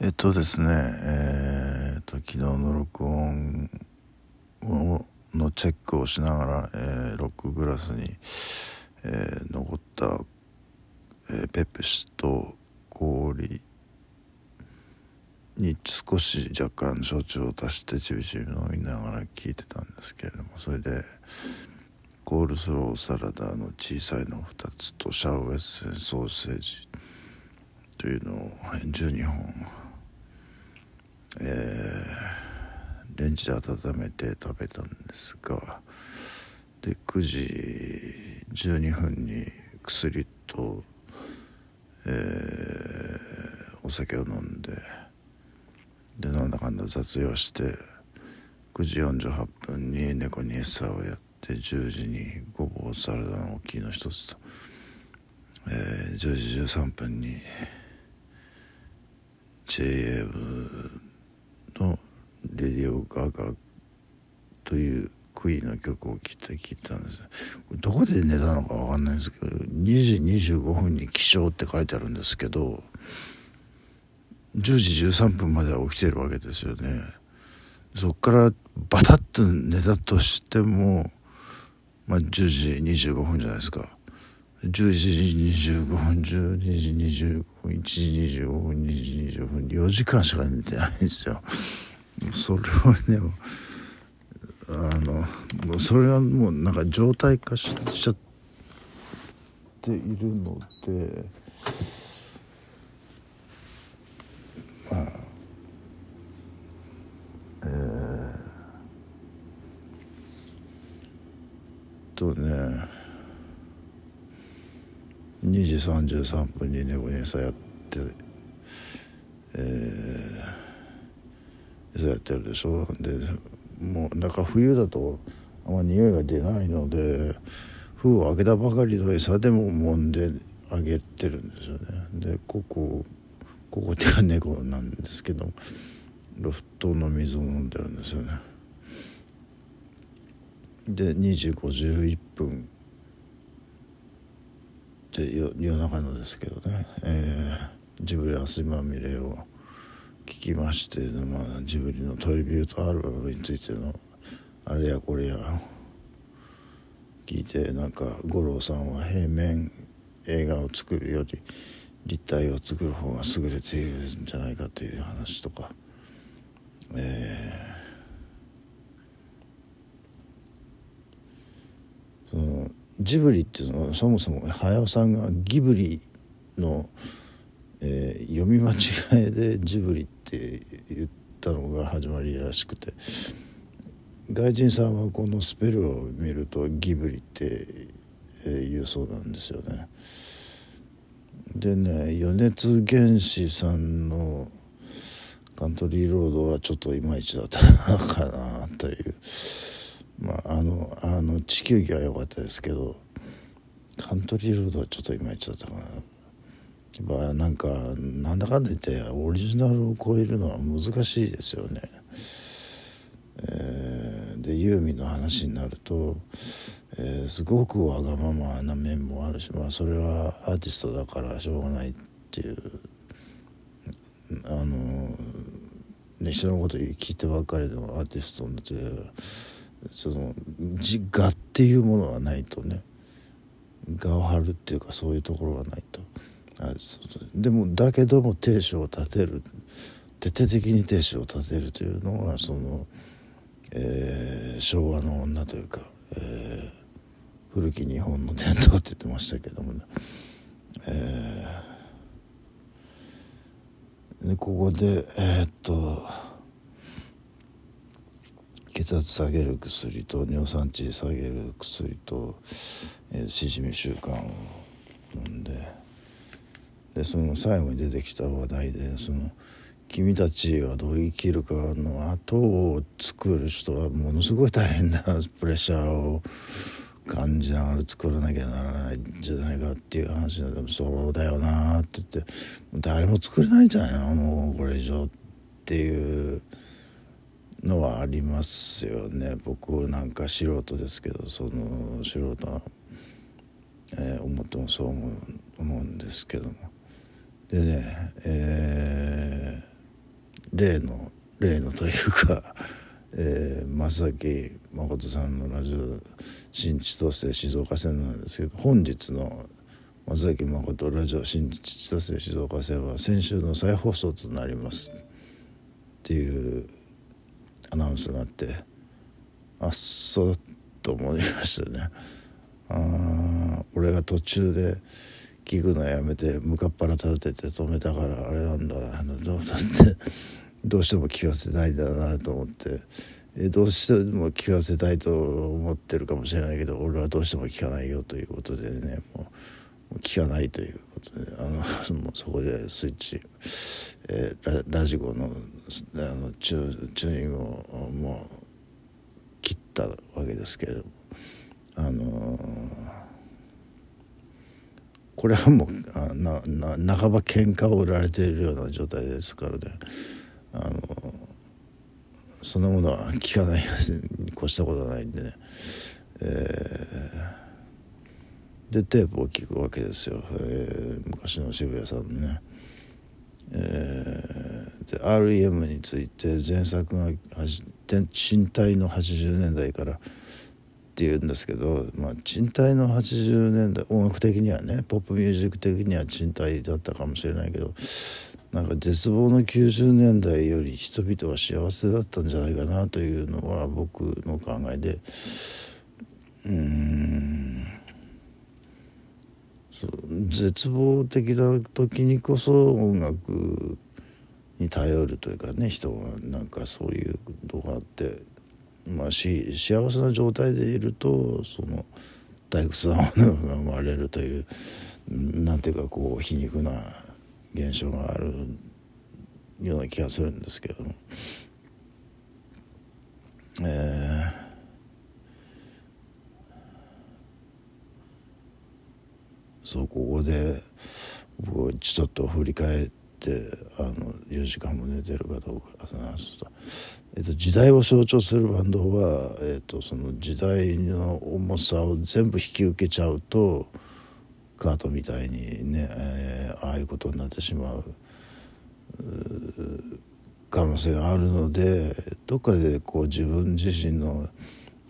えっとですね、えー、と昨日の録音をのチェックをしながら、えー、ロックグラスに、えー、残った、えー、ペプシと氷に少し若干焼酎を足してちびちび飲みながら聞いてたんですけれどもそれでコールスローサラダの小さいの2つとシャウエッセンソーセージというのを12本えー、レンジで温めて食べたんですがで9時12分に薬と、えー、お酒を飲んででなんだかんだ雑用して9時48分に猫に餌をやって10時にごぼうサラダの大きいの一つと、えー、10時13分に JA の「レディオ・ガガ」というクイーンの曲を聴いて聞いたんです。どこで寝たのか分かんないんですけど2時25分に起床って書いてあるんですけど10時13分までは起きてるわけですよね。そっからバタッと寝たとしても、まあ、10時25分じゃないですか。10時25分12時25分1時25分2時25分4時間しか寝てないんですよ。それはねあのもうそれはもうなんか状態化しちゃっているのでまあえー、とね2時33分に猫に餌やってえー、餌やってるでしょ。でもうなんか冬だとあんま匂いが出ないので封を開けたばかりの餌でも揉んであげてるんですよね。でここここっていうか猫なんですけどロフトの水を飲んでるんですよね。で2時51分って夜中のですけどね、えー、ジブリ汗まみれを聞きまして、まあ、ジブリのトリビュートアルバムについてのあれやこれや。聞いてなんか五郎さんは平面映画を作るより立体を作る方が優れているんじゃないかという話とか、えー、そのジブリっていうのはそもそも早尾さんがギブリの、えー、読み間違いでジブリってって言ったのが始まりらしくて外人さんはこのスペルを見るとギブリって言うそうなんですよね。でね余熱原子さんのカントリーロードはちょっといまいちだったかなという。まああのあの地球儀は良かったですけどカントリーロードはちょっといまいちだったかな。まあなんかなんだかんだ言ってオリジナルを超えるのは難しいですよね。えー、でユーミンの話になると、えー、すごくわがままな面もあるし、まあ、それはアーティストだからしょうがないっていうあの、ね、人のこと聞いてばっかりのアーティストってその自我っていうものがないとね我を張るっていうかそういうところがないとでもだけども亭主を立てる徹底的に亭主を立てるというのがその、えー、昭和の女というか、えー、古き日本の伝統って言ってましたけどもね、えー、でここでえー、っと血圧下げる薬と尿酸値下げる薬と、えー、しじみ習慣を飲んででその最後に出てきた話題でその君たちはどう生きるかの後を作る人はものすごい大変なプレッシャーを感じながら作らなきゃならないんじゃないかっていう話でそうだよなって言って誰も作れないんじゃないのもうこれ以上っていうのはありますよね。僕なんか素人ですけどその素人は、えー、思ってもそう思う思うんですけども。でね、え例の例のというか、えー、正木誠さんのラジオ新千歳静岡線なんですけど本日の正木誠ラジオ新千歳静岡線は先週の再放送となりますっていうアナウンスがあってあっそうと思いましたね。あ俺が途中で聞くのやめて向かっ腹立てて止めたからあれなんだなどうだってどうしても聞かせたいんだなと思って。えどうしても聞かせたいと思ってるかもしれないけど俺はどうしても聞かないよということでね。もう聞かないということであのもうそこでスイッチ、えー、ララジコのあのチュチューニングをもう切ったわけですけれどもあのーこれはもうなな半ば喧嘩を売られているような状態ですからね。あのそんなものは聞かないに越したことはないんでね、えー、でテープを聞くわけですよ、えー、昔の渋谷さんのね、えー、REM について前作が身体の80年代から「って言うんですけど、まあ、賃貸の80年代音楽的にはねポップミュージック的には賃貸だったかもしれないけどなんか絶望の90年代より人々は幸せだったんじゃないかなというのは僕の考えでうん絶望的な時にこそ音楽に頼るというかね人がなんかそういうとこあってまあ、し幸せな状態でいるとその退屈なものが生まれるというなんていうかこう皮肉な現象があるような気がするんですけども。えーそうここで僕ちょっと振り返ってあの4時間も寝てるかどうかえっと、時代を象徴するバンドは、えっと、その時代の重さを全部引き受けちゃうとカートみたいにね、えー、ああいうことになってしまう可能性があるのでどっかでこう自分自身の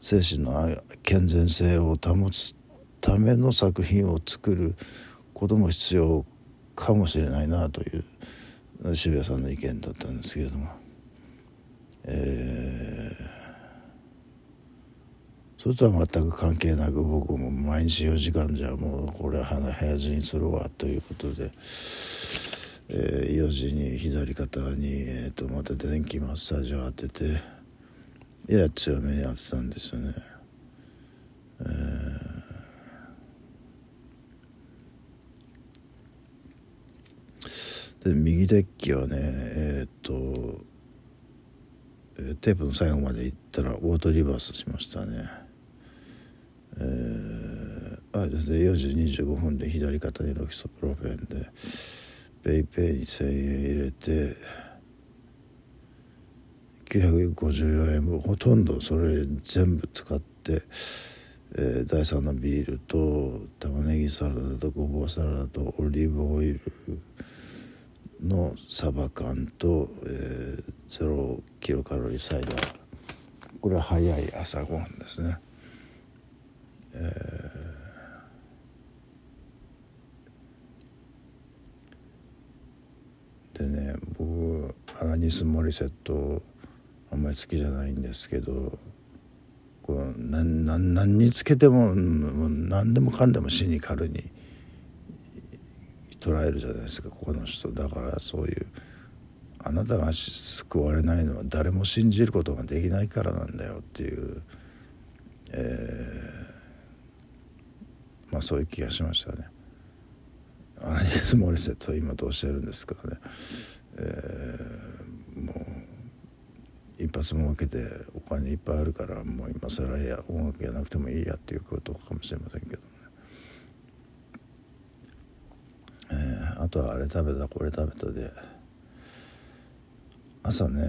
精神の健全性を保つための作品を作ることも必要かもしれないなという渋谷さんの意見だったんですけれども。えー、それとは全く関係なく僕も毎日4時間じゃもうこれは早死にするわということで、えー、4時に左肩に、えー、とまた電気マッサージを当ててやや強めに当てたんですよね。えー、で右デッキはねえっ、とテープの最後まで行ったらオートリバースしましたね。えー、あで4時25分で左肩にロキソプロフェンでペイペイに1,000円入れて954円分ほとんどそれ全部使って、えー、第3のビールと玉ねぎサラダとごぼうサラダとオリーブオイルのサバ缶と、えー、ゼロキロカロリーサイダーこれは早い朝ごはんですね、えー、でね僕アラニス・モリセットあんまり好きじゃないんですけどこう何何につけても何でもかんでもシニカルに捉えるじゃないですかここの人。だからそういうあなたが救われないのは誰も信じることができないからなんだよっていう、えー、まあそういう気がしましたね。アラニス・モリセットは今どうしてるんですかね、えー、もう一発も分けてお金いっぱいあるからもう今更や音楽やなくてもいいやっていうことかもしれませんけどえー、あとはあれ食べたこれ食べたで。朝ね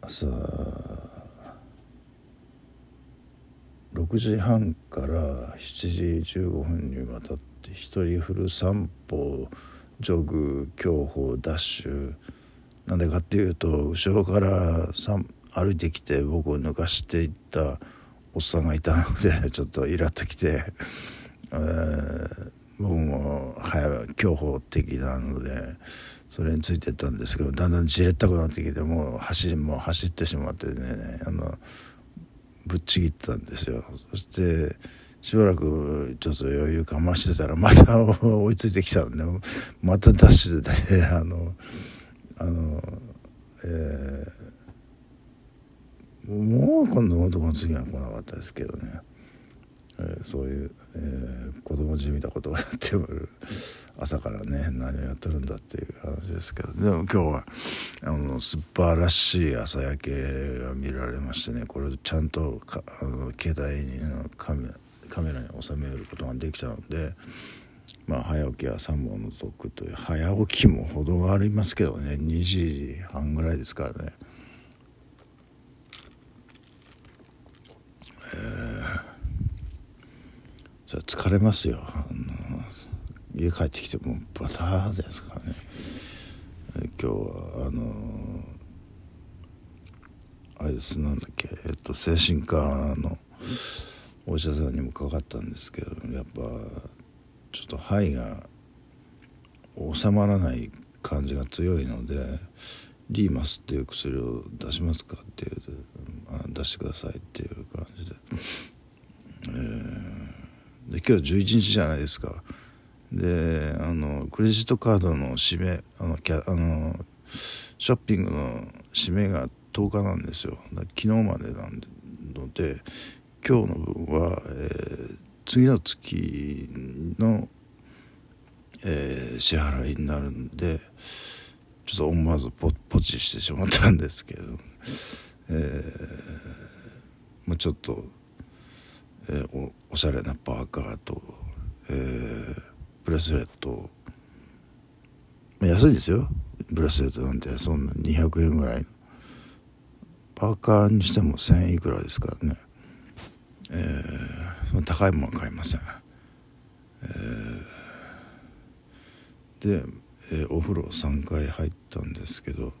朝6時半から7時15分にわたって一人フル散歩ジョグ競歩ダッシュ。なんでかっていうと後ろから歩いてきて僕を抜かしていったおっさんがいたのでちょっとイラっときて、え、僕も早競歩的なのでそれについてったんですけどだんだんじれったくなってきてもう走もう走ってしまってねあのぶっちぎってたんですよ。そしてしばらくちょっと余裕かましてたらまた追いついてきたんでまたダッシュで、ね、あのあのえー、もう今度男の次は来なかったですけどね、ー、そういう、えー、子供じみたことをやっておる朝からね何をやってるんだっていう話ですけどでも今日はあの素晴らしい朝焼けが見られましてねこれちゃんとかあの携帯のカメカメラに収めることができたので。まあ、早起きは三本の得という早起きも程がありますけどね2時半ぐらいですからね。えー、それ疲れますよ。あの家帰ってきてもバターですからね。今日はあのあれです。なんだっけ。えっと精神科のお医者さんにもかかったんですけどやっぱちょっと肺が収まらない感じが強いのでリーマスっていう薬を出しますかっていう出してくださいっていう感じで,、えー、で今日11日じゃないですか。であのクレジットカードの締めあのキャあのショッピングの締めが10日なんですよ。昨日までなんでので今日の分は、えー、次の月の、えー、支払いになるんでちょっと思わずポポチしてしまったんですけど、えーまあ、ちょっと、えー、おおしゃれなパーカーと、えー、ブレスレット、まあ、安いですよ。ブレスレットなんてそんな200円ぐらいパーカーにしても1000円いくらですからね。えー、その高いものは買いません、えー、で、えー、お風呂3回入ったんですけど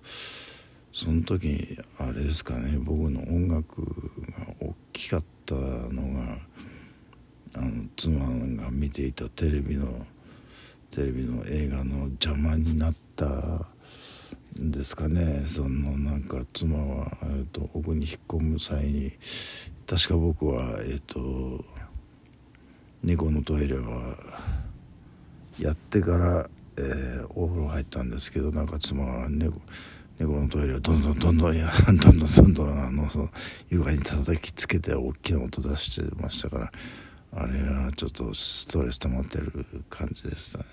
その時あれですかね僕の音楽が大きかった。たのがあの妻が見ていたテレビのテレビの映画の邪魔になったんですかね。そのなんか妻は、えーと奥に引っ込む際に確か僕はえっ、と猫のトイレはやってから、えー、お風呂入ったんですけどなんか妻は猫猫のトイレをどんどんどんどんやどんどんどんどんあのその床に叩きつけて大きな音出してましたからあれはちょっとストレス溜まってる感じでしたね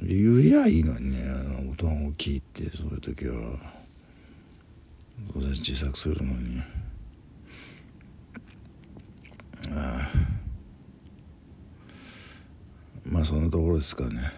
言りゃいいのにね音が大きいってそういう時は当然小さくするのにあ。あまあそんなところですかね